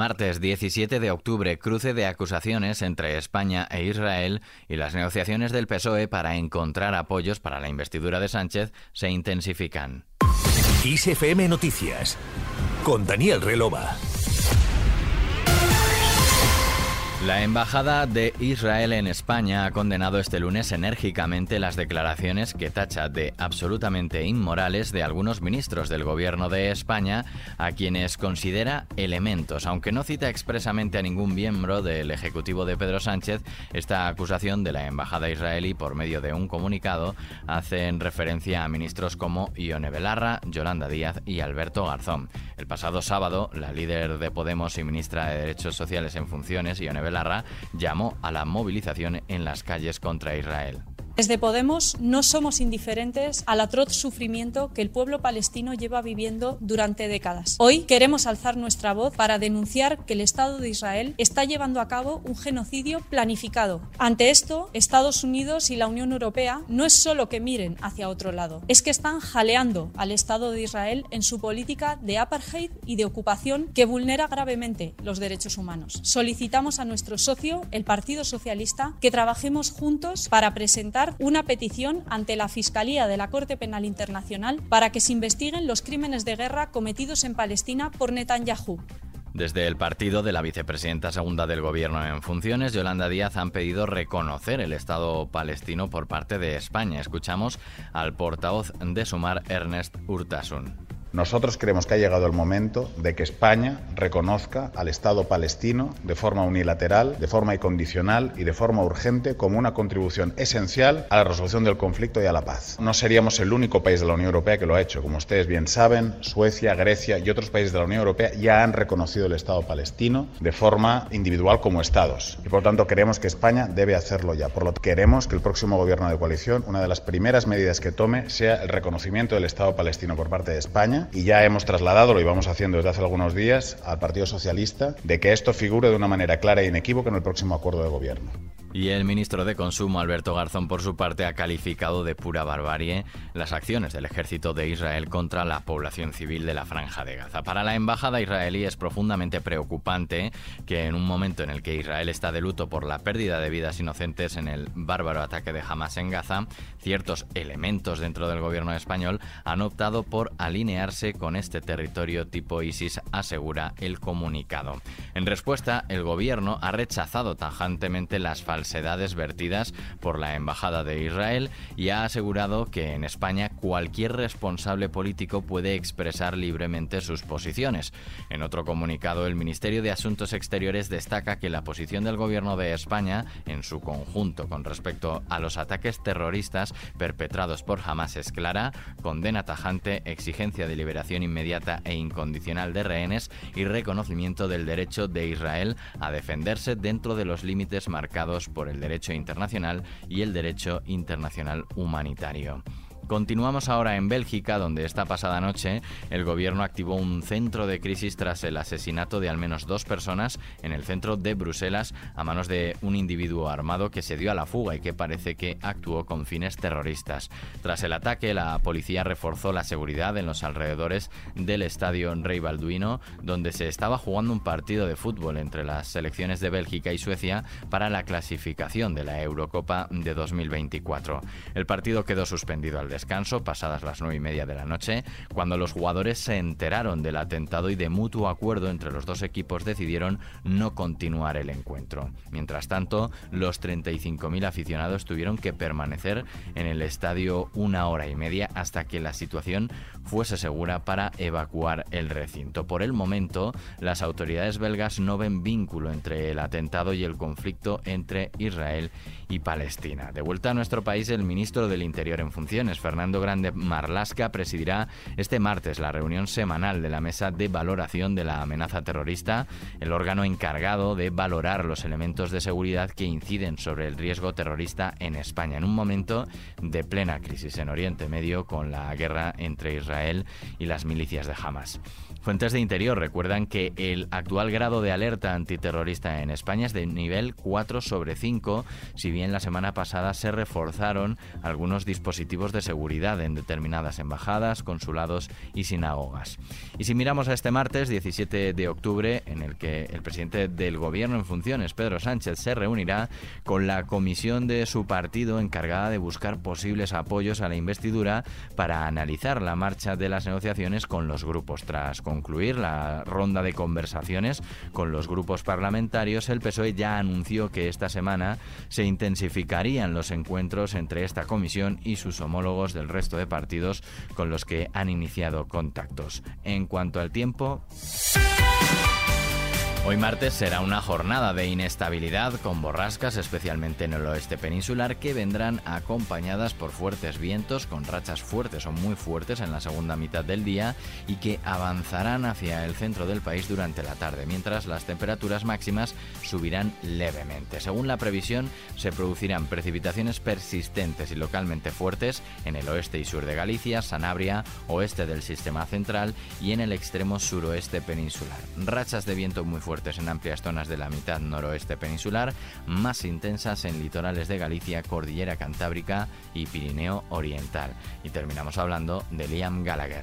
Martes 17 de octubre, cruce de acusaciones entre España e Israel y las negociaciones del PSOE para encontrar apoyos para la investidura de Sánchez se intensifican. ISFM Noticias con Daniel Relova. La Embajada de Israel en España ha condenado este lunes enérgicamente las declaraciones que tacha de absolutamente inmorales de algunos ministros del gobierno de España, a quienes considera elementos. Aunque no cita expresamente a ningún miembro del Ejecutivo de Pedro Sánchez, esta acusación de la Embajada israelí por medio de un comunicado hace en referencia a ministros como Ione Belarra, Yolanda Díaz y Alberto Garzón. El pasado sábado, la líder de Podemos y ministra de Derechos Sociales en funciones, Ione Belarra, llamó a la movilización en las calles contra Israel. Desde Podemos no somos indiferentes al atroz sufrimiento que el pueblo palestino lleva viviendo durante décadas. Hoy queremos alzar nuestra voz para denunciar que el Estado de Israel está llevando a cabo un genocidio planificado. Ante esto, Estados Unidos y la Unión Europea no es solo que miren hacia otro lado, es que están jaleando al Estado de Israel en su política de apartheid y de ocupación que vulnera gravemente los derechos humanos. Solicitamos a nuestro socio, el Partido Socialista, que trabajemos juntos para presentar una petición ante la Fiscalía de la Corte Penal Internacional para que se investiguen los crímenes de guerra cometidos en Palestina por Netanyahu. Desde el partido de la vicepresidenta segunda del gobierno en funciones, Yolanda Díaz, han pedido reconocer el Estado palestino por parte de España. Escuchamos al portavoz de Sumar, Ernest Urtasun. Nosotros creemos que ha llegado el momento de que España reconozca al Estado palestino de forma unilateral, de forma incondicional y de forma urgente como una contribución esencial a la resolución del conflicto y a la paz. No seríamos el único país de la Unión Europea que lo ha hecho. Como ustedes bien saben, Suecia, Grecia y otros países de la Unión Europea ya han reconocido el Estado palestino de forma individual como Estados. Y por tanto creemos que España debe hacerlo ya. Por lo que queremos que el próximo gobierno de coalición, una de las primeras medidas que tome sea el reconocimiento del Estado palestino por parte de España y ya hemos trasladado, lo íbamos haciendo desde hace algunos días, al Partido Socialista, de que esto figure de una manera clara e inequívoca en el próximo acuerdo de gobierno. Y el ministro de Consumo, Alberto Garzón, por su parte, ha calificado de pura barbarie las acciones del ejército de Israel contra la población civil de la Franja de Gaza. Para la embajada israelí es profundamente preocupante que en un momento en el que Israel está de luto por la pérdida de vidas inocentes en el bárbaro ataque de Hamas en Gaza, ciertos elementos dentro del gobierno español han optado por alinearse con este territorio tipo ISIS, asegura el comunicado. En respuesta, el gobierno ha rechazado tajantemente las falsas falsedades vertidas por la Embajada de Israel y ha asegurado que en España cualquier responsable político puede expresar libremente sus posiciones. En otro comunicado, el Ministerio de Asuntos Exteriores destaca que la posición del Gobierno de España, en su conjunto con respecto a los ataques terroristas perpetrados por Hamas es clara, condena tajante, exigencia de liberación inmediata e incondicional de rehenes y reconocimiento del derecho de Israel a defenderse dentro de los límites marcados por el derecho internacional y el derecho internacional humanitario. Continuamos ahora en Bélgica, donde esta pasada noche el gobierno activó un centro de crisis tras el asesinato de al menos dos personas en el centro de Bruselas a manos de un individuo armado que se dio a la fuga y que parece que actuó con fines terroristas. Tras el ataque, la policía reforzó la seguridad en los alrededores del estadio Rey Balduino, donde se estaba jugando un partido de fútbol entre las selecciones de Bélgica y Suecia para la clasificación de la Eurocopa de 2024. El partido quedó suspendido al descanso, pasadas las nueve y media de la noche, cuando los jugadores se enteraron del atentado y de mutuo acuerdo entre los dos equipos decidieron no continuar el encuentro. Mientras tanto, los 35.000 aficionados tuvieron que permanecer en el estadio una hora y media hasta que la situación fuese segura para evacuar el recinto. Por el momento, las autoridades belgas no ven vínculo entre el atentado y el conflicto entre Israel y Palestina. De vuelta a nuestro país, el ministro del Interior en funciones, Fernando Grande Marlasca presidirá este martes la reunión semanal de la Mesa de Valoración de la Amenaza Terrorista, el órgano encargado de valorar los elementos de seguridad que inciden sobre el riesgo terrorista en España, en un momento de plena crisis en Oriente Medio con la guerra entre Israel y las milicias de Hamas. Fuentes de Interior recuerdan que el actual grado de alerta antiterrorista en España es de nivel 4 sobre 5, si bien la semana pasada se reforzaron algunos dispositivos de seguridad seguridad en determinadas embajadas, consulados y sinagogas. Y si miramos a este martes 17 de octubre, en el que el presidente del gobierno en funciones, Pedro Sánchez, se reunirá con la comisión de su partido encargada de buscar posibles apoyos a la investidura para analizar la marcha de las negociaciones con los grupos. Tras concluir la ronda de conversaciones con los grupos parlamentarios, el PSOE ya anunció que esta semana se intensificarían los encuentros entre esta comisión y sus homólogos del resto de partidos con los que han iniciado contactos. En cuanto al tiempo... Hoy martes será una jornada de inestabilidad con borrascas, especialmente en el oeste peninsular, que vendrán acompañadas por fuertes vientos con rachas fuertes o muy fuertes en la segunda mitad del día y que avanzarán hacia el centro del país durante la tarde, mientras las temperaturas máximas subirán levemente. Según la previsión, se producirán precipitaciones persistentes y localmente fuertes en el oeste y sur de Galicia, Sanabria, oeste del sistema central y en el extremo suroeste peninsular. Rachas de viento muy fuertes en amplias zonas de la mitad noroeste peninsular, más intensas en litorales de Galicia, Cordillera Cantábrica y Pirineo Oriental. Y terminamos hablando de Liam Gallagher.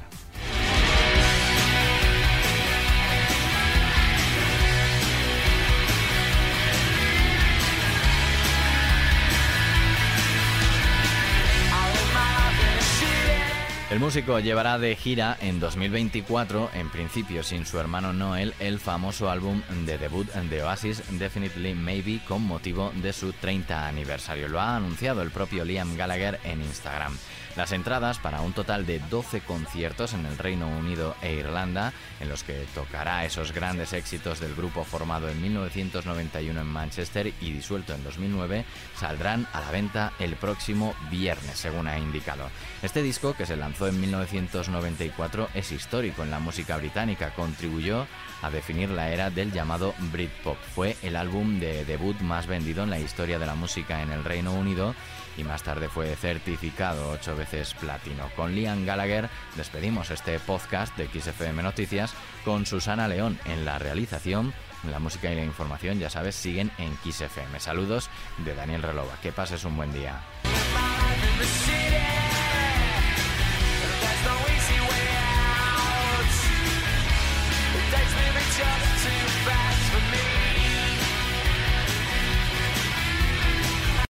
El músico llevará de gira en 2024, en principio sin su hermano Noel, el famoso álbum de debut de Oasis, Definitely Maybe, con motivo de su 30 aniversario. Lo ha anunciado el propio Liam Gallagher en Instagram. Las entradas para un total de 12 conciertos en el Reino Unido e Irlanda, en los que tocará esos grandes éxitos del grupo formado en 1991 en Manchester y disuelto en 2009, saldrán a la venta el próximo viernes, según ha indicado. Este disco, que se lanzó en 1994, es histórico en la música británica, contribuyó a definir la era del llamado Britpop. Fue el álbum de debut más vendido en la historia de la música en el Reino Unido y más tarde fue certificado ocho veces platino. Con Liam Gallagher despedimos este podcast de XFM Noticias con Susana León en la realización. La música y la información, ya sabes, siguen en XFM. Saludos de Daniel Relova. Que pases un buen día. just too fast for me.